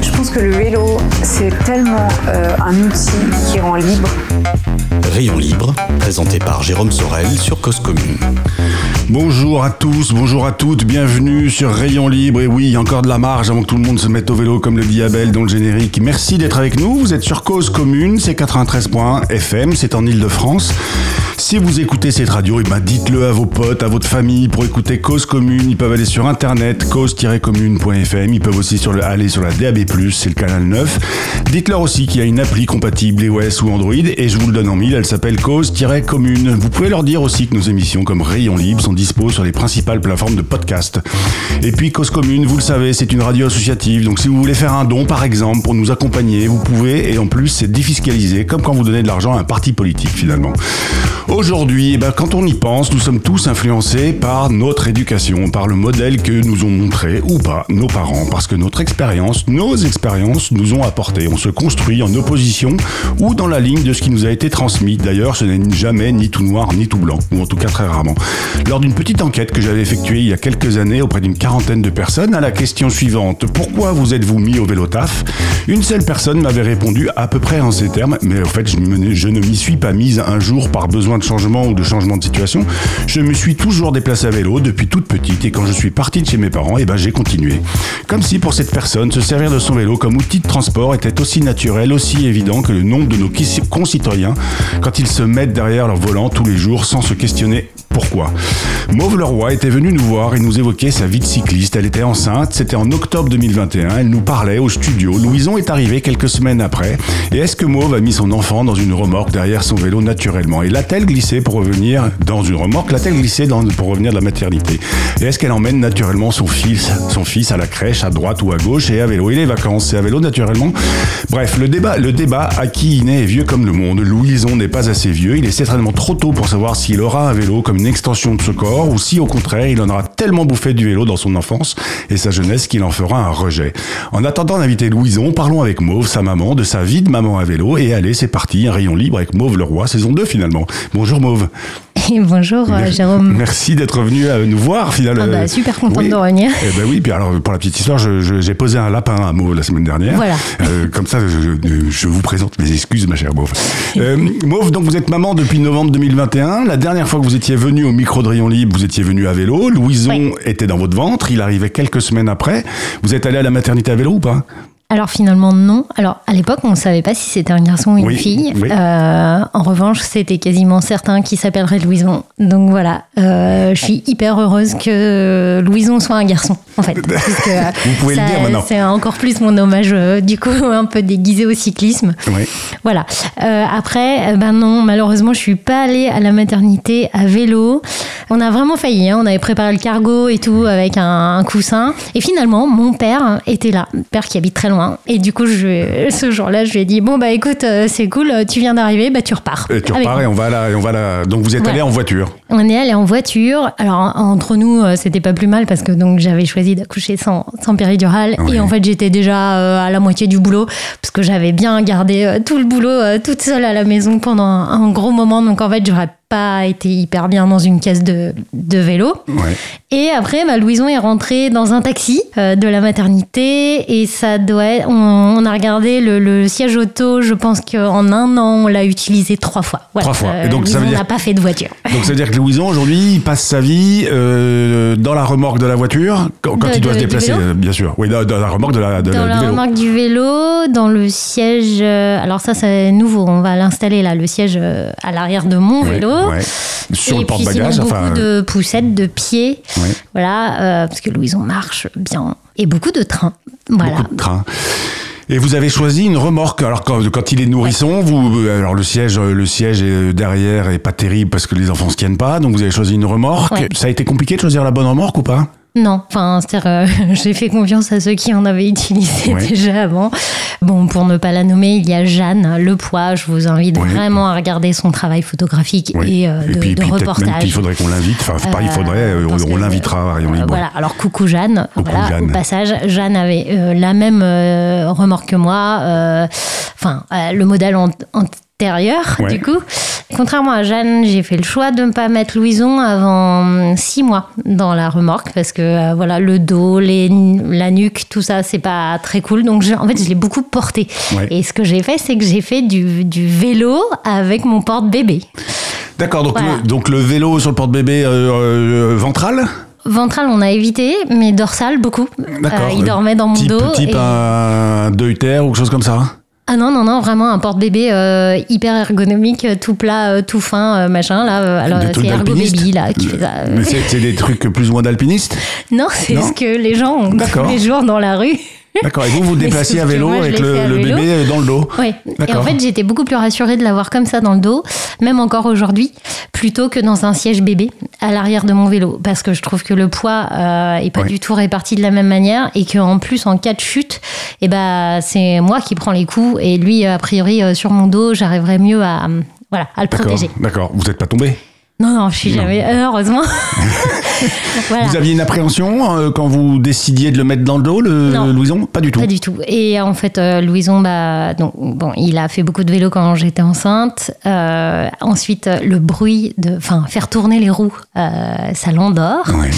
Je pense que le vélo, c'est tellement euh, un outil qui rend libre. Rayon libre, présenté par Jérôme Sorel sur Cause Commune. Bonjour à tous, bonjour à toutes, bienvenue sur Rayon Libre. Et oui, il y a encore de la marge avant que tout le monde se mette au vélo comme le dit Abel dans le générique. Merci d'être avec nous, vous êtes sur Cause Commune, c'est 93.1 FM, c'est en Ile-de-France. Si vous écoutez cette radio, eh ben dites-le à vos potes, à votre famille pour écouter Cause Commune. Ils peuvent aller sur internet, cause-commune.fm. Ils peuvent aussi aller sur la DAB+, c'est le canal 9. Dites-leur aussi qu'il y a une appli compatible iOS ou Android et je vous le donne en mille, elle s'appelle Cause-Commune. Vous pouvez leur dire aussi que nos émissions comme Rayon Libre sont dispo sur les principales plateformes de podcast. Et puis Cause Commune, vous le savez, c'est une radio associative. Donc si vous voulez faire un don par exemple pour nous accompagner, vous pouvez et en plus c'est défiscalisé comme quand vous donnez de l'argent à un parti politique finalement. Aujourd'hui, eh ben, quand on y pense, nous sommes tous influencés par notre éducation, par le modèle que nous ont montré ou pas nos parents, parce que notre expérience, nos expériences nous ont apporté. On se construit en opposition ou dans la ligne de ce qui nous a été transmis. D'ailleurs, ce n'est jamais ni tout noir ni tout blanc, ou en tout cas très rarement. Lors d'une petite enquête que j'avais effectuée il y a quelques années auprès d'une quarantaine de personnes, à la question suivante pourquoi vous êtes-vous mis au vélo taf? Une seule personne m'avait répondu à peu près en ces termes, mais au fait, je, ne m'y suis pas mise un jour par besoin de changement ou de changement de situation. Je me suis toujours déplacé à vélo depuis toute petite et quand je suis parti de chez mes parents, eh ben, j'ai continué. Comme si pour cette personne, se servir de son vélo comme outil de transport était aussi naturel, aussi évident que le nombre de nos concitoyens quand ils se mettent derrière leur volant tous les jours sans se questionner pourquoi? Mauve Leroy était venue nous voir et nous évoquait sa vie de cycliste. Elle était enceinte, c'était en octobre 2021, elle nous parlait au studio. Louison est arrivé quelques semaines après. Et est-ce que Mauve a mis son enfant dans une remorque derrière son vélo naturellement? Et l'a-t-elle glissé pour revenir dans une remorque? L'a-t-elle glissé pour revenir de la maternité? Et est-ce qu'elle emmène naturellement son fils, son fils à la crèche, à droite ou à gauche et à vélo? Et les vacances, c'est à vélo naturellement? Bref, le débat, le débat à qui il est est vieux comme le monde. Louison n'est pas assez vieux, il est certainement trop tôt pour savoir s'il aura un vélo comme extension de ce corps ou si au contraire il en aura tellement bouffé du vélo dans son enfance et sa jeunesse qu'il en fera un rejet. En attendant d'inviter Louison, parlons avec Mauve, sa maman, de sa vie de maman à vélo et allez, c'est parti, un rayon libre avec Mauve Leroy, saison 2 finalement. Bonjour Mauve. Et bonjour euh, Jérôme. Merci d'être venu euh, nous voir finalement. Ah bah, super contente Oui. de revenir. Eh ben oui, puis alors pour la petite histoire, j'ai posé un lapin à Mauve la semaine dernière. Voilà. Euh, comme ça, je, vous présente mes excuses, ma chère Mauve. Euh, Mauve, donc vous êtes maman depuis novembre 2021. La dernière fois que vous étiez venu au micro de Rayon Libre, vous étiez venu à vélo. Louison Oui. était dans votre ventre. Il arrivait quelques semaines après. Vous êtes allé à la maternité à vélo ou pas? Alors finalement non. Alors à l'époque on ne savait pas si c'était un garçon ou une Oui, fille. oui. Euh, en revanche c'était quasiment certain qu'il s'appellerait Louison. Donc voilà, Euh, je suis hyper heureuse que Louison soit un garçon en fait. Parce que, euh, Vous pouvez le dire maintenant. C'est encore plus mon hommage euh, du coup un peu déguisé au cyclisme. Oui. Voilà. Après, ben non, malheureusement, je suis pas allée à la maternité à vélo. On a vraiment failli. hein. On avait préparé le cargo et tout avec un, un coussin. Et finalement, mon père était là, père qui habite très loin. Et du coup, je, ce jour-là, je lui ai dit bon bah écoute, euh, c'est cool, tu viens d'arriver, bah tu repars. Et tu repars et on va là, et on va là. Donc vous êtes allé Ouais. en voiture. on est allé en voiture. Alors en- entre nous, euh, c'était pas plus mal parce que donc j'avais choisi d'accoucher sans, sans péridurale Ouais. et en fait j'étais déjà euh, à la moitié du boulot parce que j'avais bien gardé euh, tout le boulot euh, toute seule à la maison pendant un, un gros moment. Donc en fait j'aurais pas été hyper bien dans une caisse de, de vélo. Ouais. Et après, bah, Louison est rentré dans un taxi euh, de la maternité et ça doit être- on, on a regardé le, le siège auto, je pense qu'en un an, on l'a utilisé trois fois. Voilà. Trois fois. Et donc, ça veut Louison dire- n'a pas fait de voiture. Donc ça veut dire que Louison aujourd'hui il passe sa vie euh, dans la remorque de la voiture quand, De- il doit de- se déplacer, euh, bien sûr. Oui, dans, dans la remorque de la, de la- Dans du la vélo. remorque du vélo, dans le siège. euh, alors, ça, c'est nouveau. On va l'installer là, le siège euh, à l'arrière de mon Ouais, vélo. Ouais. Sur et le porte-bagages, beaucoup enfin. de poussettes, de pieds. Ouais. Voilà, euh, parce que Louison marche bien. Et beaucoup de trains. Voilà. beaucoup de trains. Et vous avez choisi une remorque. Alors quand, quand il est nourrisson, vous, euh, alors le siège, euh, le siège est derrière est pas terrible parce que les enfants se tiennent pas. Donc vous avez choisi une remorque. Ouais. Ça a été compliqué de choisir la bonne remorque ou pas? Non, enfin, c'est-à-dire, euh, j'ai fait confiance à ceux qui en avaient utilisé déjà avant. Bon, pour ne pas la nommer, il y a Jeanne Lepoix. Je vous invite vraiment à regarder son travail photographique Oui. et euh, de, puis, de reportage. qu'il faudrait qu'on l'invite. Enfin, c'est pas il Euh, faudrait, euh, on, l'invitera euh. Voilà, alors coucou Jeanne. Coucou voilà, Jeanne. Au passage, Jeanne avait euh, la même euh, remarque que moi. euh, Enfin, euh, le modèle an- Ouais. du coup. Contrairement à Jeanne, j'ai fait le choix de ne pas mettre Louison avant hum, six mois dans la remorque parce que euh, voilà, le dos, les, la nuque, tout ça, c'est pas très cool. Donc, je- en fait, je l'ai beaucoup porté. Ouais. Et ce que j'ai fait, c'est que j'ai fait du, du vélo avec mon porte-bébé. D'accord, donc, Voilà. le, donc le vélo sur le porte-bébé euh, euh, ventral? Ventral, on a évité, mais dorsal, beaucoup. Euh, il dormait dans mon type, dos. Type et- un ou quelque chose comme ça? Ah non, non, non, vraiment un porte-bébé euh, hyper ergonomique, euh, tout plat, euh, tout fin, euh, machin. Là, euh, alors c'est Ergo Baby là qui fait ça. Mais c'est des trucs plus ou moins d'alpinistes Non, c'est ce que les gens ont tous les jours dans la rue. D'accord, et vous vous déplaciez à vélo moi, avec le, vélo. bébé dans le dos Oui. Et en fait, j'étais beaucoup plus rassurée de l'avoir comme ça dans le dos, même encore aujourd'hui, plutôt que dans un siège bébé à l'arrière de mon vélo, parce que je trouve que le poids euh, est pas du tout réparti de la même manière et qu'en plus en cas de chute, eh ben c'est moi qui prends les coups et lui a priori euh, sur mon dos, j'arriverai mieux à euh, voilà à le D'accord, protéger. d'accord. Vous n'êtes pas tombé? Non, non, je suis Non. jamais. euh, Heureusement. voilà. Vous aviez une appréhension euh, quand vous décidiez de le mettre dans le dos, le. Louison? Pas du tout. Pas du tout. Et en fait, euh, Louison, bah, donc, bon, il a fait beaucoup de vélo quand j'étais enceinte. Euh, ensuite, euh, le bruit de, enfin, faire tourner les roues, euh, ça l'endort. Ouais.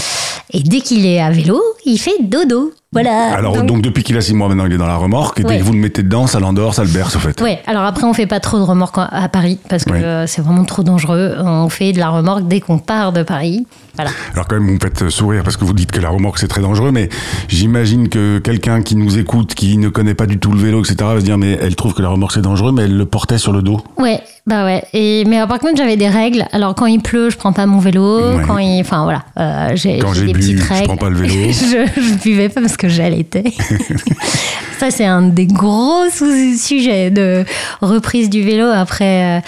Et dès qu'il est à vélo, il fait dodo. Voilà. Alors, donc, depuis qu'il a six mois maintenant, il est dans la remorque, et dès Ouais. que vous le mettez dedans, ça l'endort, ça le berce, au fait. Ouais, alors après, on fait pas trop de remorques à- Paris parce que Ouais. c'est vraiment trop dangereux. On fait de la remorque dès qu'on part de Paris. Voilà. Alors quand même, vous me faites sourire parce que vous dites que la remorque c'est très dangereux, mais j'imagine que quelqu'un qui nous écoute, qui ne connaît pas du tout le vélo, etc., va se dire mais elle trouve que la remorque c'est dangereux, mais elle le portait sur le dos. Ouais, bah ouais. Et, mais par contre, j'avais des règles. Alors, quand il pleut, je prends pas mon vélo. Ouais. Quand il, enfin voilà, euh, j'ai Quand j'ai j'ai des bu, petites je règles. prends pas le vélo. je, je buvais pas parce que j'allaitais. Ça, c'est un des gros sous-sujets de reprise du vélo après. euh,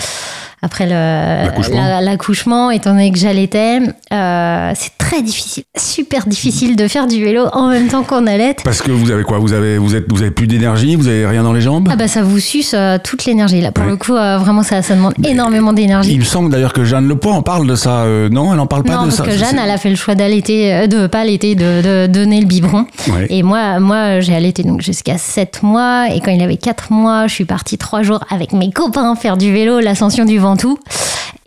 après le- L'accouchement. la- l'accouchement, étant donné que j'allaitais, euh, c'est très difficile, super difficile de faire du vélo en même temps qu'on allait. Parce que vous avez quoi? Vous avez vous êtes vous avez plus d'énergie, vous avez rien dans les jambes? Ah bah ça vous suce euh, toute l'énergie là. Pour Ouais. le coup, euh, vraiment ça, ça demande énormément d'énergie. Il me semble d'ailleurs que Jeanne Lepoix en parle de ça. euh, non, elle en parle pas non, de parce ça. que Jeanne, elle a fait le choix d'allaiter, de pas allaiter, de, de donner le biberon. Ouais. Et moi, moi, j'ai allaité donc jusqu'à 7 mois. Et quand il avait 4 mois, je suis partie 3 jours avec mes copains faire du vélo, l'ascension du Ventoux.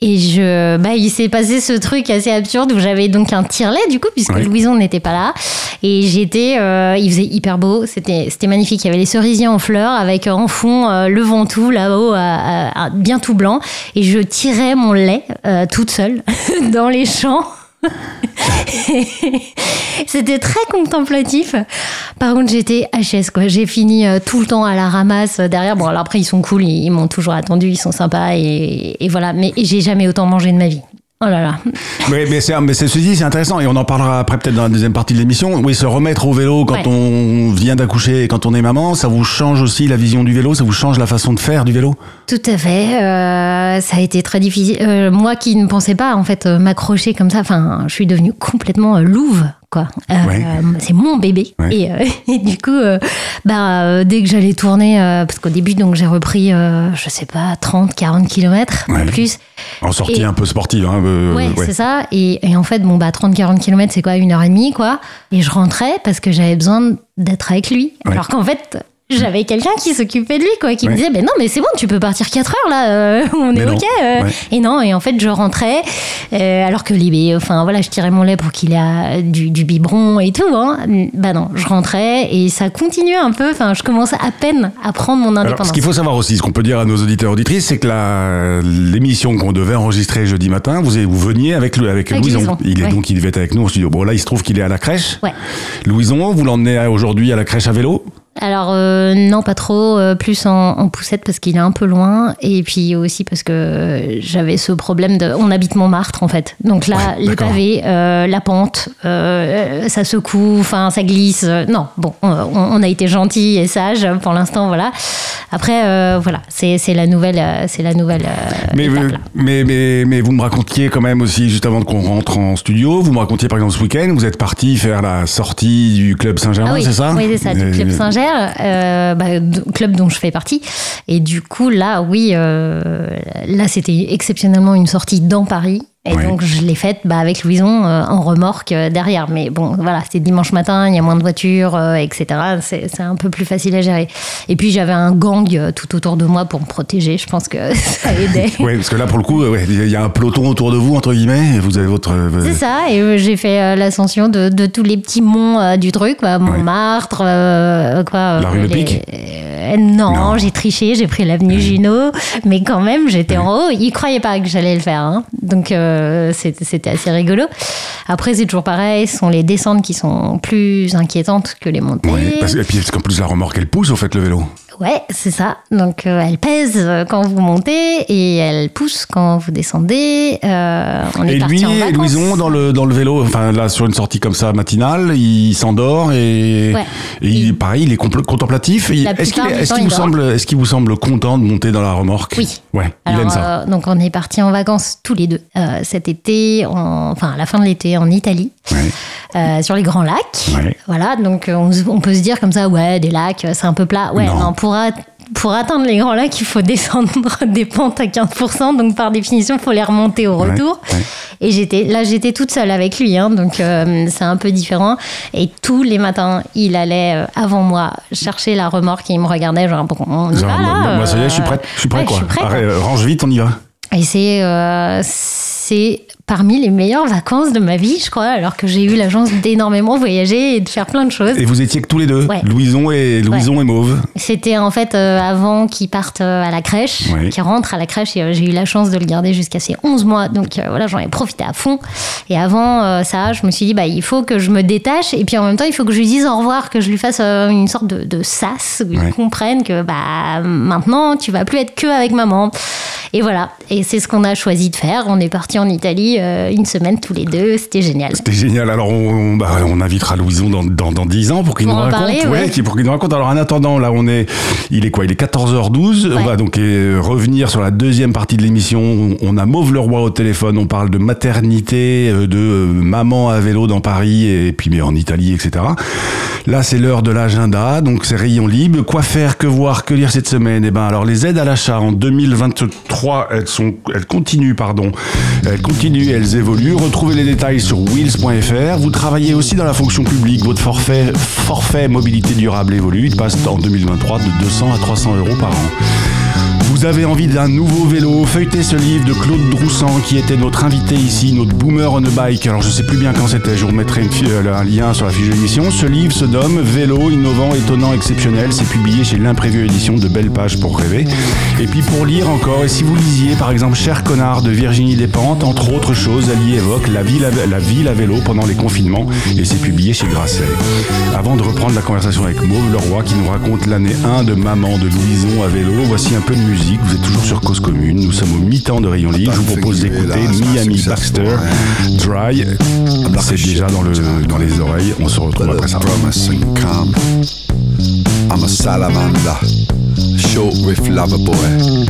Et je, bah, il s'est passé ce truc assez absurde où j'avais donc un tire-lait, du coup, puisque. Louison n'était pas là. Et j'étais, euh, il faisait hyper beau. C'était, c'était magnifique. Il y avait les cerisiers en fleurs avec en fond euh, le Ventoux là-haut, à- à- à- bien tout blanc. Et je tirais mon lait euh, toute seule dans les champs. C'était très contemplatif. Par contre, j'étais HS, quoi. J'ai fini euh, tout le temps à la ramasse euh, derrière. Bon, alors après, ils sont cool, ils, ils m'ont toujours attendu, ils sont sympas et, et voilà. Mais j'ai jamais autant mangé de ma vie. Oh là là. Mais, mais c'est mais c'est ceci, c'est intéressant et on en parlera après peut-être dans la deuxième partie de l'émission. Oui, se remettre au vélo quand Ouais. on vient d'accoucher et quand on est maman, ça vous change aussi la vision du vélo, ça vous change la façon de faire du vélo? Tout à fait. euh, ça a été très difficile. Euh, moi qui ne pensais pas en fait euh, m'accrocher comme ça, enfin, je suis devenue complètement louve. Quoi. Euh, Ouais. c'est mon bébé. Ouais. Et, et du coup, bah, dès que j'allais tourner, parce qu'au début, donc j'ai repris, je sais pas, 30, 40 kilomètres, Ouais. plus. En sortie Et- un peu sportive. Hein, Ouais, c'est ça. Et, et en fait, bon, bah, 30-40 km, c'est quoi Une heure et demie, quoi. Et je rentrais parce que j'avais besoin d'être avec lui. Alors qu'en fait, j'avais quelqu'un qui s'occupait de lui, quoi, qui Ouais. me disait, ben non, mais c'est bon, tu peux partir 4 heures, là, euh, on Mais est non. OK. euh. Ouais. Et non, et en fait, je rentrais, euh, alors que lui, enfin, voilà, je tirais mon lait pour qu'il ait du, du biberon et tout, hein. Bah non, je rentrais et ça continuait un peu. Enfin, je commençais à peine à prendre mon Alors, indépendance. ce qu'il faut savoir aussi, ce qu'on peut dire à nos auditeurs auditrices, c'est que la- l'émission qu'on devait enregistrer jeudi matin, vous, vous veniez avec, le, avec, Avec Louison. Louison, Il est ouais. donc il devait être avec nous au studio. Bon là, il se trouve qu'il est à la crèche. Ouais. Louison, vous l'emmenez aujourd'hui à la crèche à vélo? Alors euh, non, pas trop, euh, plus en, en poussette parce qu'il est un peu loin et puis aussi parce que j'avais ce problème de... On habite Montmartre en fait. Donc là, Ouais, les pavés, euh, la pente, ça secoue, enfin ça glisse. Non, bon, on, on a été gentil et sage pour l'instant, voilà. Après, voilà, c'est la nouvelle, c'est la nouvelle. Mais, étape, vous- mais, mais, mais vous me racontiez quand même aussi, juste avant qu'on rentre en studio, vous me racontiez par exemple ce week-end, vous êtes parti faire la sortie du Club Saint-Germain, Ah oui, c'est ça? Oui, c'est ça, du Club Euh, bah, club dont je fais partie. Et du coup, là, oui, euh, là, c'était exceptionnellement une sortie dans Paris. Et donc, je l'ai faite bah, avec Louison euh, en remorque euh, derrière. Mais bon, voilà, c'était dimanche matin, il y a moins de voitures, euh, etc. C'est c'est un peu plus facile à gérer. Et puis, j'avais un gang euh, tout autour de moi pour me protéger. Je pense que ça aidait. Oui, parce que là, pour le coup, ouais, il y a un peloton autour de vous, entre guillemets, et vous avez votre... C'est ça, et j'ai fait l'ascension de, de tous les petits monts du truc, quoi, Montmartre, quoi. La rue Le Pic non, Non. j'ai triché, j'ai pris l'avenue Junot, mais quand même, j'étais en haut. Ils croyaient pas que j'allais le faire, hein. donc euh, c'était assez rigolo. Après, c'est toujours pareil, ce sont les descentes qui sont plus inquiétantes que les montées. Ouais, parce, et puis parce qu'en plus la remorque elle pousse au fait le vélo. Ouais, c'est ça. Donc euh, elle pèse euh, quand vous montez et elle pousse quand vous descendez. Euh, on est Et parti lui, en vacances. Louison, dans le, dans le vélo, enfin là sur une sortie comme ça matinale, il s'endort et, Ouais. et il, Il- pareil, il est contemplatif. Est-ce qu'il est, vous dort. semble, est-ce qu'il vous semble content de monter dans la remorque? Oui. Ouais, il Alors, aime ça. euh, donc on est parti en vacances tous les deux euh, cet été, en- enfin à la fin de l'été en Italie, Ouais. euh, sur les grands lacs. Ouais. Voilà, donc euh, on, peut se dire comme ça, ouais, des lacs, c'est un peu plat. Ouais, Non. non, pour, pour atteindre les grands lacs, il faut descendre des pentes à 15%, donc par définition, il faut les remonter au retour. ouais. Et j'étais là, j'étais toute seule avec lui, hein, donc euh, c'est un peu différent. Et tous les matins, il allait euh, avant moi chercher la remorque et il me regardait genre, bon, on y Genre, va là ça y est, je suis euh, prête, je suis prêt ouais, quoi. Je suis prête. Arrête, range vite, on y va. Et c'est euh, c'est parmi les meilleures vacances de ma vie, je crois, alors que j'ai eu la chance d'énormément voyager et de faire plein de choses. Et vous étiez que tous les deux, Ouais. Louison et Louison et Mauve. C'était en fait euh, avant qu'il parte euh, à la crèche, Oui. qu'il rentre à la crèche. Et euh, j'ai eu la chance de le garder jusqu'à ses 11 mois. Donc euh, voilà, j'en ai profité à fond. Et avant ça, je me suis dit, bah, il faut que je me détache. Et puis en même temps, il faut que je lui dise au revoir, que je lui fasse une sorte de, de sas, où Ouais. il comprenne que bah, maintenant, tu vas plus être que avec maman. Et voilà. Et c'est ce qu'on a choisi de faire. On est parti en Italie euh, une semaine tous les deux. C'était génial. C'était génial. Alors, on, on- bah, on invitera Louison dans, dans, dans 10 ans pour qu'il nous raconte. parler, ouais. qui- pour qu'il nous raconte. Alors, en attendant, là, on est, il est quoi? Il est 14h12. On Ouais. va donc euh, revenir sur la deuxième partie de l'émission. On, a Mauve le Roi au téléphone. On parle de maternité, euh, de maman à vélo dans Paris et puis mais en Italie, etc. Là, c'est l'heure de l'agenda. Donc, c'est rayon libre. Quoi faire, que voir, que lire cette semaine? Eh ben, alors, les aides à l'achat en 2023, elles sont, elles continuent, pardon. Elles continuent, elles évoluent. Retrouvez les détails sur wheels.fr. Vous travaillez aussi dans la fonction publique. Votre forfait, forfait mobilité durable évolue. Il passe en 2023 de 200 à 300 euros par an. Vous avez envie d'un nouveau vélo Feuilletez ce livre de Claude Droussan qui était notre invité ici, notre boomer on a bike. Alors je sais plus bien quand c'était, je vous remettrai euh, un lien sur la fiche de l'émission. Ce livre se nomme Vélo, innovant, étonnant, exceptionnel. C'est publié chez l'Imprévu Édition de Belles Pages pour rêver. Et puis pour lire encore, et si vous lisiez par exemple Cher connard de Virginie Despentes, entre autres choses, elle y évoque la ville, à, la vélo pendant les confinements et c'est publié chez Grasset. Avant de reprendre la conversation avec Mauve Leroy qui nous raconte l'année 1 de Maman de Louison à vélo, voici un peu de musique. Vous êtes toujours sur Cause Commune. Nous sommes au mi-temps de Rayon Libre. Je vous propose d'écouter Miami Baxter, Dry. C'est déjà dans, le, dans les oreilles. On se retrouve après ça. I'm a salamander, short riff lover boy,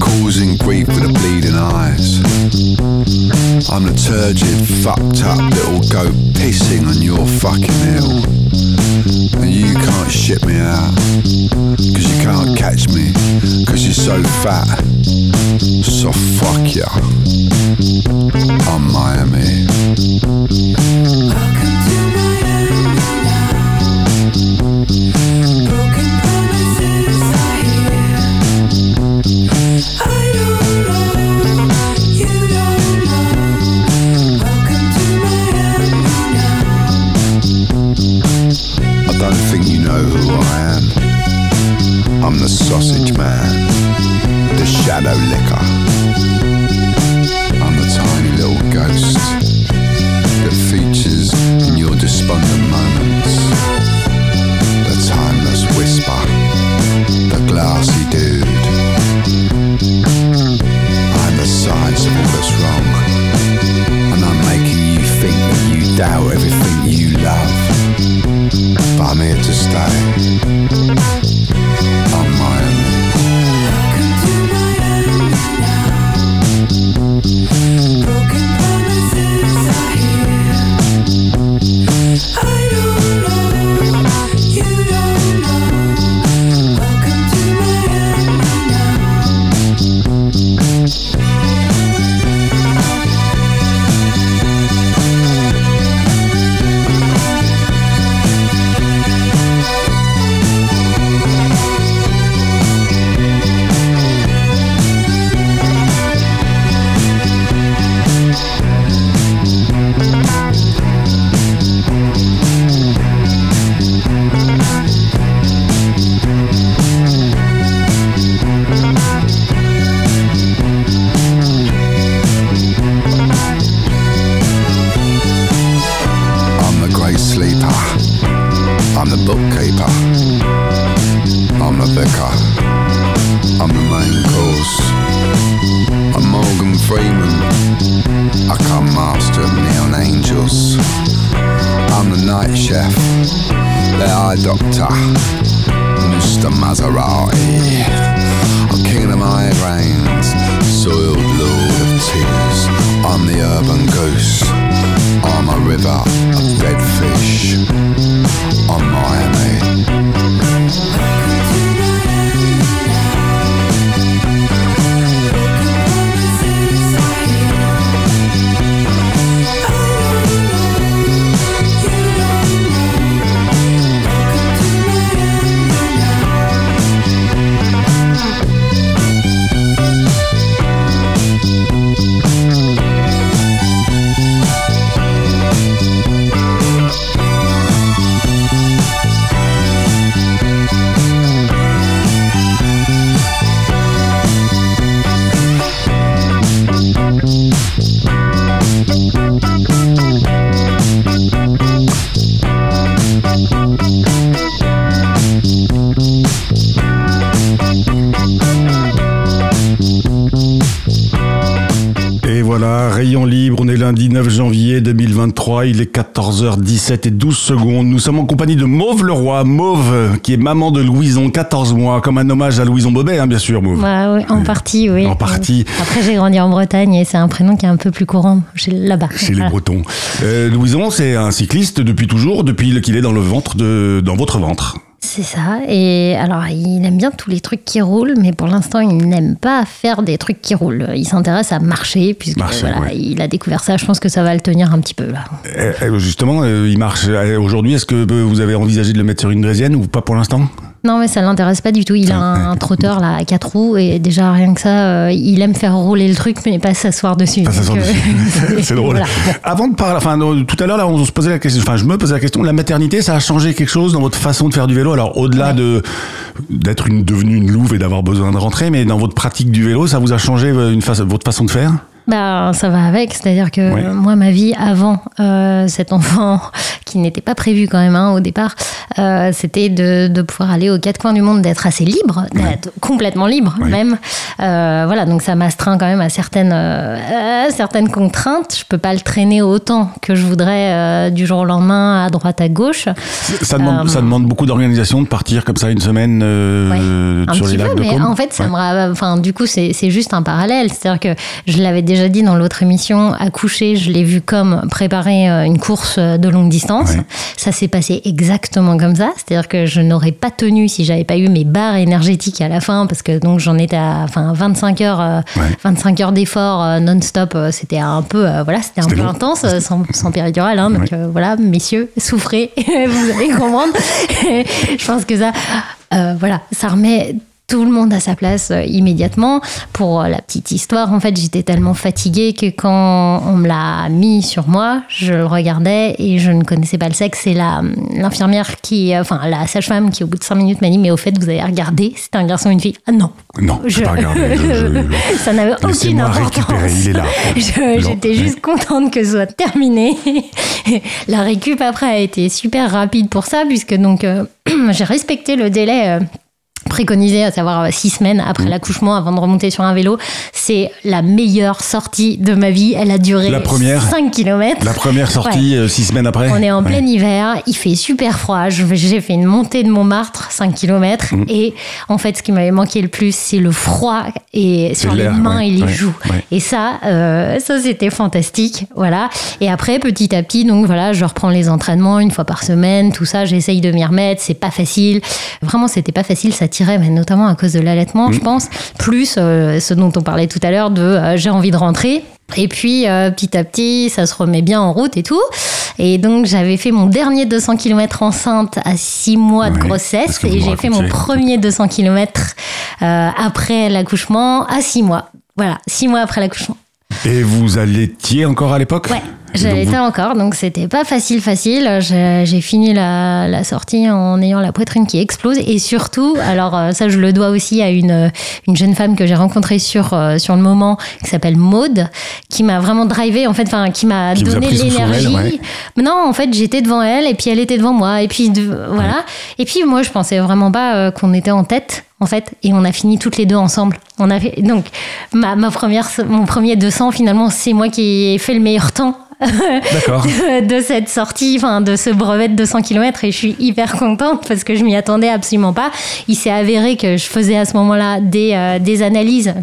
causing grief with the bleeding eyes. I'm the turgid, fucked up little goat pissing on your fucking hill. And you can't ship me out, cause you can't catch me, cause you're so fat. So fuck ya. I'm Miami. I'm the urban goose. I'm a river, a dead fish. I'm Miami. Lundi 9 janvier 2023, il est 14h17 et 12 secondes. Nous sommes en compagnie de Mauve Leroy, Mauve, qui est maman de Louison, 14 mois, comme un hommage à Louison Bobet, hein, bien sûr, Mauve. Ouais, en partie, oui. En partie. Après, j'ai grandi en Bretagne et c'est un prénom qui est un peu plus courant chez- là-bas. Chez les. Bretons. Euh, Louison, c'est un cycliste depuis toujours, depuis qu'il est dans le ventre de, dans votre ventre. C'est ça. Et alors, il aime bien tous les trucs qui roulent, mais pour l'instant, il n'aime pas faire des trucs qui roulent. Il s'intéresse à marcher, puisque Marcher, voilà, ouais. il a découvert ça. Je pense que ça va le tenir un petit peu là. Euh, euh, justement, euh, il marche aujourd'hui. Est-ce que vous avez envisagé de le mettre sur une draisienne ou pas pour l'instant? Non, mais ça l'intéresse pas du tout. Il a un, un trotteur là à quatre roues et déjà rien que ça, euh, il aime faire rouler le truc, mais pas s'asseoir dessus. Pas s'asseoir Donc, dessus. C'est drôle. voilà. Avant de parler, enfin, euh, tout à l'heure, là, on se posait la question, enfin, je me posais la question, la maternité, ça a changé quelque chose dans votre façon de faire du vélo? Alors, au-delà de, d'être une, devenue une louve et d'avoir besoin de rentrer, mais dans votre pratique du vélo, ça vous a changé euh, une fa- votre façon de faire? Bah, ça va avec, c'est-à-dire que Ouais. moi, ma vie avant euh, cet enfant, qui n'était pas prévu quand même hein, au départ, euh, c'était de, de pouvoir aller aux quatre coins du monde, d'être assez libre, d'être complètement libre Ouais. même. Euh, voilà, donc ça m'astreint quand même à certaines, à certaines contraintes. Je peux pas le traîner autant que je voudrais du jour au lendemain, à droite, à gauche. Ça demande, ça demande beaucoup d'organisation de partir comme ça une semaine euh, Un sur les petit lacs peu, de mais Côme. en fait, ça me enfin, du coup, c'est c'est juste un parallèle. C'est-à-dire que je l'avais déjà dit dans l'autre émission, accoucher, je l'ai vu comme préparer euh, une course de longue distance. Ouais. Ça s'est passé exactement comme ça. C'est-à-dire que je n'aurais pas tenu si j'avais pas eu mes barres énergétiques à la fin, parce que donc j'en étais à, enfin, 25 heures, euh, Ouais. 25 heures d'effort euh, non-stop. euh, C'était un peu, euh, voilà, c'était un peu long. intense, euh, sans, sans péridurale. Hein, donc Ouais. euh, voilà, messieurs, souffrez, vous allez comprendre. je pense que ça, euh, voilà, ça remet tout le monde à sa place euh, immédiatement. Pour euh, la petite histoire, en fait, j'étais tellement fatiguée que quand on me l'a mis sur moi, je le regardais et je ne connaissais pas le sexe. C'est la l'infirmière qui, euh, enfin la sage-femme qui, au bout de cinq minutes, m'a dit "Mais au fait, vous avez regardé C'était un garçon ou une fille Ah non, Non, je pas regardé. Je- je- ça n'avait aucune importance. J'étais juste contente que ce soit terminé. La récup après a été super rapide pour ça, puisque donc euh, j'ai respecté le délai. euh, préconisé, à savoir euh, six semaines après l'accouchement, avant de remonter sur un vélo. C'est la meilleure sortie de ma vie. Elle a duré La première 5 km. La première sortie euh, six semaines après On est en Ouais. plein hiver, il fait super froid. J'ai fait une montée de Montmartre, 5 km. Mm. Et en fait, ce qui m'avait manqué le plus, c'est le froid et sur les mains ouais, et les joues. Et ça, euh, ça c'était fantastique. Voilà. Et après, petit à petit, donc voilà, je reprends les entraînements une fois par semaine, tout ça. J'essaye de m'y remettre. C'est pas facile. Vraiment, c'était pas facile. Ça mais notamment à cause de l'allaitement, Mm. je pense. Plus euh, ce dont on parlait tout à l'heure de euh, j'ai envie de rentrer. Et puis euh, petit à petit, ça se remet bien en route et tout. Et donc j'avais fait mon dernier 200 km enceinte à 6 mois de grossesse et j'ai fait mon premier 200 km après l'accouchement à 6 mois. Voilà, 6 mois après l'accouchement. Et vous allaitiez encore à l'époque? Ouais, J'allaitais vous- encore, donc c'était pas facile, facile. J'ai fini la, la sortie en ayant la poitrine qui explose. Et surtout, alors euh, ça, je le dois aussi à une, une jeune femme que j'ai rencontrée sur, euh, sur le moment, qui s'appelle Maude, qui m'a vraiment drivé, en fait, enfin, qui m'a donné l'énergie. ouais. Non, en fait, j'étais devant elle, et puis elle était devant moi, et puis de- voilà. Et puis moi, je pensais vraiment pas euh, qu'on était en tête. En fait, et on a fini toutes les deux ensemble. On a fait, donc, ma, ma première, mon premier 200, finalement, c'est moi qui ai fait le meilleur temps. de, cette sortie, enfin de ce brevet de 200 km et je suis hyper contente parce que je m'y attendais absolument pas. Il s'est avéré que je faisais à ce moment-là des, euh, des analyses.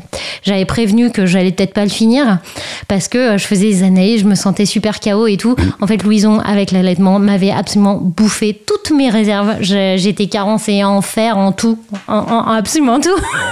J'avais prévenu que j'allais peut-être pas le finir parce que euh, je faisais des analyses, je me sentais super KO et tout. En fait, Louison, avec l'allaitement, m'avait absolument bouffé toutes mes réserves. J'étais carencée en fer, en tout, en, en- en absolument tout.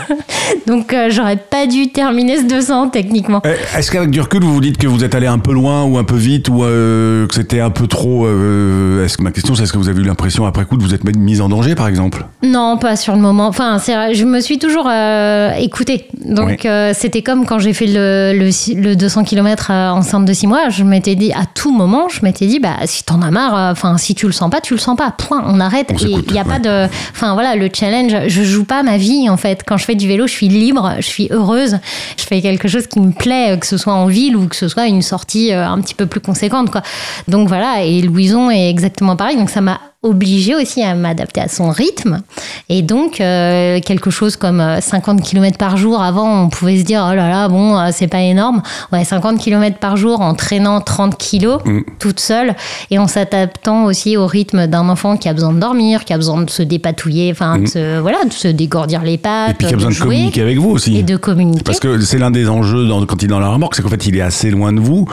Donc, euh, j'aurais pas dû terminer ce 200 techniquement. Est-ce qu'avec du recul, vous vous dites que vous êtes allé un peu loin ou un peu vite ou euh, que c'était un peu trop euh, Est-ce que ma question, c'est est-ce que vous avez eu l'impression après coup de vous être mise en danger, par exemple? Non, pas sur le moment. Enfin, c'est je me suis toujours euh, écoutée. Donc, Oui. euh, c'était comme quand j'ai fait le, le, le 200 km enceinte de 6 mois. Je m'étais dit, à tout moment, je m'étais dit, bah, si t'en as marre, enfin, si tu le sens pas, tu le sens pas. Point, on arrête. On Et il n'y a pas de. Enfin, voilà, le challenge, je joue pas ma vie, en fait. Quand je fais du vélo, je suis libre, je suis heureuse. Je fais quelque chose qui me plaît, que ce soit en ville ou que ce soit une sortie un petit peu plus conséquente, quoi. Donc, voilà. Et Louison est exactement pareil. Donc, ça m'a obligée aussi à m'adapter à son rythme. Et donc, euh, quelque chose comme euh, 50 km par jour. Avant, on pouvait se dire, oh là là, bon, euh, c'est pas énorme. Ouais, 50 km par jour en traînant 30 kilos, Mm. toute seule, et en s'adaptant aussi au rythme d'un enfant qui a besoin de dormir, qui a besoin de se dépatouiller, enfin, de se, voilà, de se dégourdir les pattes, Mm. Et puis qui a besoin de, communiquer avec vous aussi. et de communiquer. Parce que c'est l'un des enjeux dans- quand il est dans la remorque, c'est qu'en fait il est assez loin de vous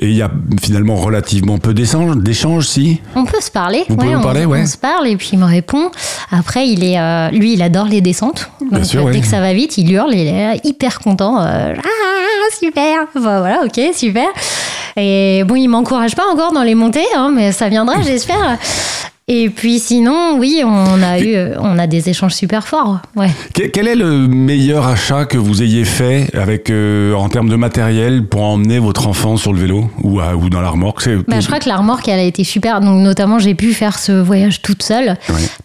et il y a finalement relativement peu d'échanges, si? On peut se parler. Vous ouais, on, se parle et puis il me répond. Après, il est, euh, lui, il adore les descentes. Donc, sûr, euh, ouais. dès que ça va vite, il hurle, il est hyper content. euh, ah, super. Enfin, voilà, ok, super. Et bon, il m'encourage pas encore dans les montées, hein, mais ça viendra, j'espère. Et puis sinon, oui, on a eu, euh, on a des échanges super forts. Ouais. Que- Quel est le meilleur achat que vous ayez fait avec euh, en termes de matériel pour emmener votre enfant sur le vélo ou, à- ou dans la remorque Bah, je crois que la remorque, elle a été super. Donc, notamment, j'ai pu faire ce voyage toute seule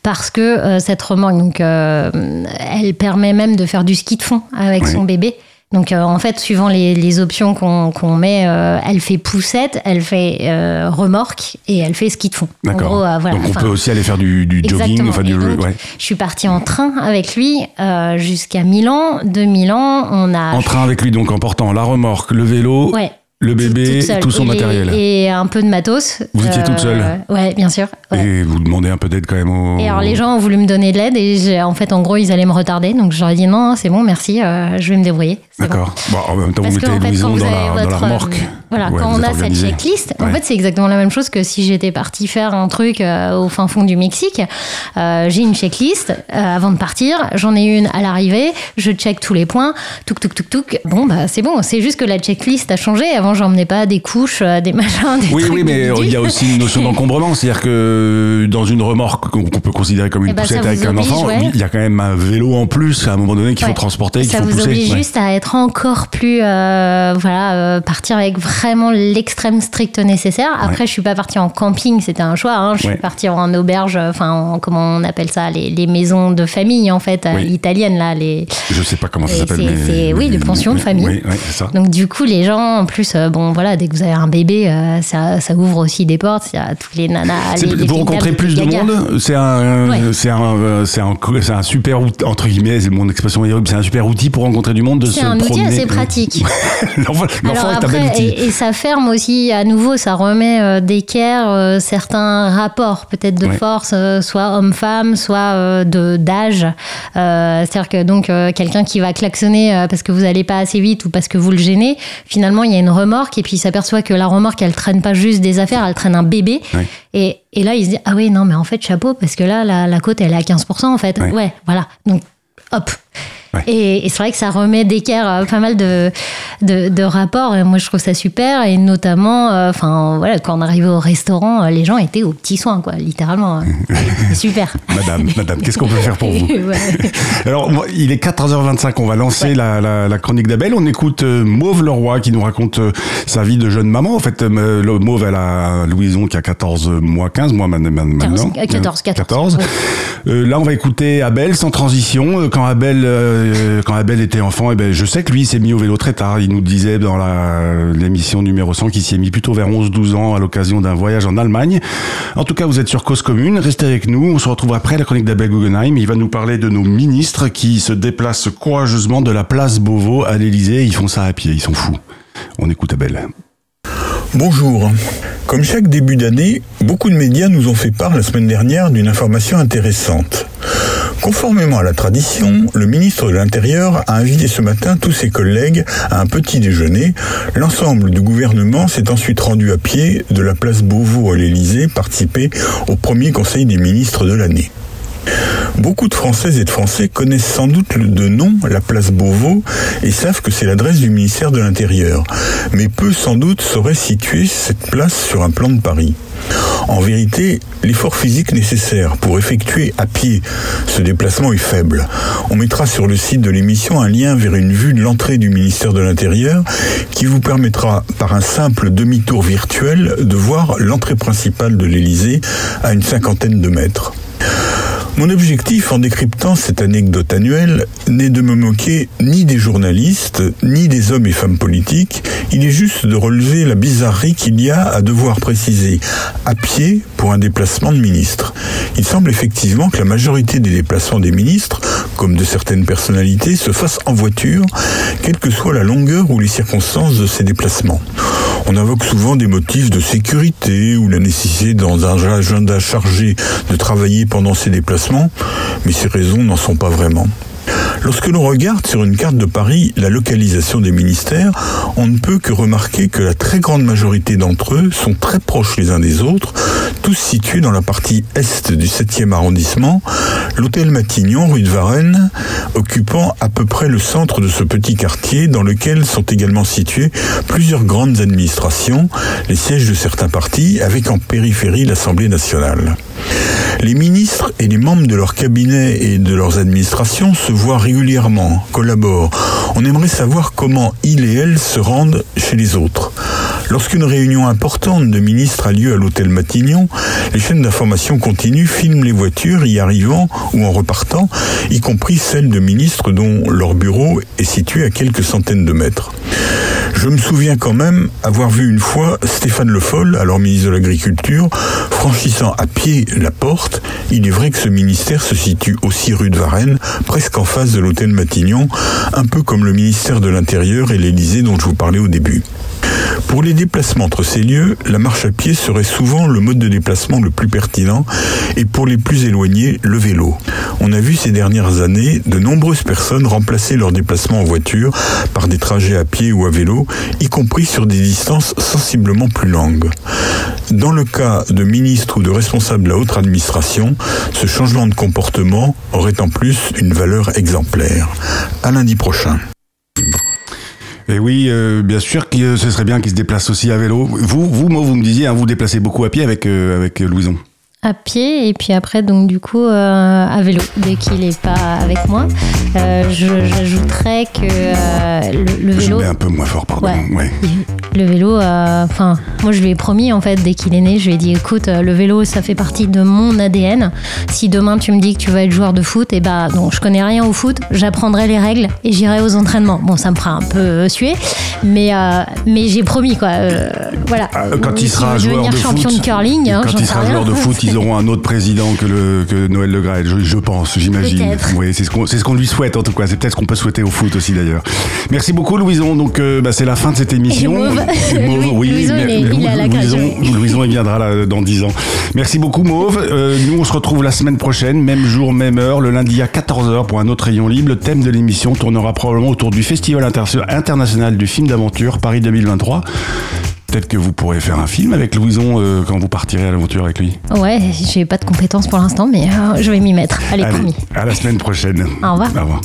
parce que euh, cette remorque, donc, euh, elle permet même de faire du ski de fond avec son bébé. Donc, euh, en fait, suivant les, les options qu'on met, euh, elle fait poussette, elle fait euh, remorque et elle fait ski de fond. D'accord. voilà. Donc on Enfin, peut aussi aller faire du, du jogging, enfin du donc, ouais. Je suis partie en train avec lui jusqu'à Milan. De Milan, on a en train avec lui donc en portant la remorque, le vélo, Ouais. Le bébé, tout son Et matériel. Et un peu de matos. Euh, Vous étiez toute seule Ouais, bien sûr. ouais. Et vous demandez un peu d'aide quand même au. Et alors les gens ont voulu me donner de l'aide et j'ai- en fait en gros ils allaient me retarder donc j'aurais dit non c'est bon merci euh, je vais me débrouiller. bon. D'accord. Bon, en même temps, Parce vous que mettez en fait, Louison quand vous dans, avez la, dans la votre, remorque. Voilà, Ouais, quand vous on a cette checklist, en fait, c'est exactement la même chose que si j'étais partie faire un truc euh, au fin fond du Mexique. Euh, j'ai une checklist euh, avant de partir, j'en ai une à l'arrivée, je check tous les points, touk touk touk touk. Bon bah c'est bon, c'est juste que la checklist a changé. Avant, j'emmenais pas des couches, des machins, des Oui, trucs. oui, mais il y a aussi une notion d'encombrement, c'est-à-dire que dans une remorque qu'on peut considérer comme une Eh ben, ça poussette avec vous un oblige, enfant, ouais. il y a quand même un vélo en plus à un moment donné qu'il faut transporter, qu'il Ça faut vous pousser. oblige Ouais. juste à être encore plus, voilà, partir avec vraiment l'extrême strict nécessaire. Après, je suis pas partie en camping, c'était un choix. hein. Je Ouais. suis partie en auberge, euh, enfin, en- comment on appelle ça, les, les maisons de famille en fait, à Oui. l'italienne là, les. Je sais pas comment ça s'appelle, mais oui, les pensions de famille. Oui, oui, c'est ça. Donc du coup, les gens, en plus, euh, bon voilà, dès que vous avez un bébé, euh, ça, ça ouvre aussi des portes. Il y a tous les nanas. Les- les vous rencontrez plus de monde, c'est un, Ouais. c'est un, euh, c'est un, super outil, entre guillemets, c'est mon expression est horrible, c'est un super outil pour rencontrer du monde C'est un outil assez pratique. L'enfant est un bel outil. et, et ça ferme aussi à nouveau, ça remet euh, d'équerre euh, certains rapports peut-être de force, euh, soit homme-femme, soit de d'âge. C'est-à-dire que donc quelqu'un qui va klaxonner parce que vous n'allez pas assez vite ou parce que vous le gênez, finalement il y a une remorque et puis il s'aperçoit que la remorque elle traîne pas juste des affaires, elle traîne un bébé. Et, et là il se dit ah oui non mais en fait chapeau parce que là la, la côte elle est à 15% en fait. Ouais voilà donc hop. Ouais. Et, et c'est vrai que ça remet d'équerre euh, pas mal de, de, de rapports. Et moi, je trouve ça super. Et notamment, euh, voilà, quand on arrivait au restaurant, euh, les gens étaient aux petits soins, quoi, littéralement. C'est super. Madame, madame, qu'est-ce qu'on peut faire pour vous Ouais. Alors, il est 14h25, on va lancer la, la, la chronique d'Abel. On écoute Mauve Leroy qui nous raconte sa vie de jeune maman. En fait, Mauve, elle a Louison qui a 14 mois, 15 mois maintenant. 15, euh, 14, 14. 14. Euh, là, on va écouter Abel sans transition. Quand Abel, euh, quand Abel était enfant, eh ben, je sais que lui, il s'est mis au vélo très tard. Il nous disait dans l'émission numéro 100 qu'il s'y est mis plutôt vers 11-12 ans à l'occasion d'un voyage en Allemagne. En tout cas, vous êtes sur Cause Commune. Restez avec nous. On se retrouve après la chronique d'Abel Guggenheim. Il va nous parler de nos ministres qui se déplacent courageusement de la place Beauvau à l'Élysée. Ils font ça à pied. Ils sont fous. On écoute Abel. Bonjour. Comme chaque début d'année, beaucoup de médias nous ont fait part la semaine dernière d'une information intéressante. Conformément à la tradition, le ministre de l'Intérieur a invité ce matin tous ses collègues à un petit déjeuner. L'ensemble du gouvernement s'est ensuite rendu à pied de la place Beauvau à l'Élysée, participer au premier conseil des ministres de l'année. Beaucoup de Françaises et de Français connaissent sans doute de nom la place Beauvau et savent que c'est l'adresse du ministère de l'Intérieur. Mais peu sans doute sauraient situer cette place sur un plan de Paris. En vérité, l'effort physique nécessaire pour effectuer à pied ce déplacement est faible. On mettra sur le site de l'émission un lien vers une vue de l'entrée du ministère de l'Intérieur qui vous permettra par un simple demi-tour virtuel de voir l'entrée principale de l'Élysée à une cinquantaine de mètres. Mon objectif en décryptant cette anecdote annuelle n'est de me moquer ni des journalistes, ni des hommes et femmes politiques, il est juste de relever la bizarrerie qu'il y a à devoir préciser à pied pour un déplacement de ministre. Il semble effectivement que la majorité des déplacements des ministres, comme de certaines personnalités, se fassent en voiture, quelle que soit la longueur ou les circonstances de ces déplacements. On invoque souvent des motifs de sécurité ou la nécessité dans un agenda chargé de travailler pendant ces déplacements, mais ces raisons n'en sont pas vraiment. Lorsque l'on regarde sur une carte de Paris la localisation des ministères, on ne peut que remarquer que la très grande majorité d'entre eux sont très proches les uns des autres, tous situés dans la partie est du 7e arrondissement, l'hôtel Matignon, rue de Varennes, occupant à peu près le centre de ce petit quartier dans lequel sont également situées plusieurs grandes administrations, les sièges de certains partis, avec en périphérie l'Assemblée nationale. Les ministres et les membres de leur cabinet et de leurs administrations se voient régulièrement, collaborent. On aimerait savoir comment ils et elles se rendent chez les autres. Lorsqu'une réunion importante de ministres a lieu à l'hôtel Matignon, les chaînes d'information continue filment les voitures y arrivant ou en repartant, y compris celles de ministres dont leur bureau est situé à quelques centaines de mètres. Je me souviens quand même avoir vu une fois Stéphane Le Foll, alors ministre de l'Agriculture, franchissant à pied la porte. Il est vrai que ce ministère se situe aussi rue de Varennes, presque en face de l'hôtel Matignon, un peu comme le ministère de l'Intérieur et l'Élysée dont je vous parlais au début. Pour les déplacements entre ces lieux, la marche à pied serait souvent le mode de déplacement le plus pertinent et pour les plus éloignés, le vélo. On a vu ces dernières années de nombreuses personnes remplacer leurs déplacements en voiture par des trajets à pied ou à vélo, y compris sur des distances sensiblement plus longues. Dans le cas de ministres ou de responsables de la haute administration, ce changement de comportement aurait en plus une valeur exemplaire. À lundi prochain. Et oui, euh, bien sûr que ce serait bien qu'ils se déplacent aussi à vélo. Vous, vous, moi, vous me disiez, hein, vous vous déplacez beaucoup à pied avec, euh, avec Louison. À pied et puis après donc du coup euh, à vélo dès qu'il est pas avec moi. Euh, J'ajouterais que euh, le, le Je vélo. mets un peu moins fort, pardon. Ouais. Ouais. Le vélo, enfin, moi je lui ai promis en fait dès qu'il est né, je lui ai dit écoute, le vélo ça fait partie de mon ADN. Si demain tu me dis que tu vas être joueur de foot, et bah non, je connais rien au foot, j'apprendrai les règles et j'irai aux entraînements. Bon, ça me fera un peu suer, mais mais j'ai promis quoi. voilà. Euh, Quand il sera joueur devenir de champion foot, de curling, hein, quand j'en il sera joueur de foot, ils auront un autre président que, le, que Noël Le Graët, je, je pense, j'imagine. Oui, c'est ce qu'on ce qu'on lui souhaite en tout cas. C'est peut-être ce qu'on peut souhaiter au foot aussi d'ailleurs. Merci beaucoup Louison. Donc euh, bah, c'est la fin de cette émission. Mauve. Et Mauve, Louis- oui, Louison, mais- il la Louison, il viendra là dans 10 ans. Merci beaucoup Mauve. Euh, nous on se retrouve la semaine prochaine, même jour, même heure, le lundi à 14h pour un autre rayon libre. Le thème de l'émission tournera probablement autour du Festival inter- international du film d'aventure Paris 2023. Peut-être que vous pourrez faire un film avec Louison euh, quand vous partirez à l'aventure avec lui. Ouais, j'ai pas de compétences pour l'instant, mais euh, je vais m'y mettre. Allez, Allez, promis. à la semaine prochaine. Au revoir. Au revoir.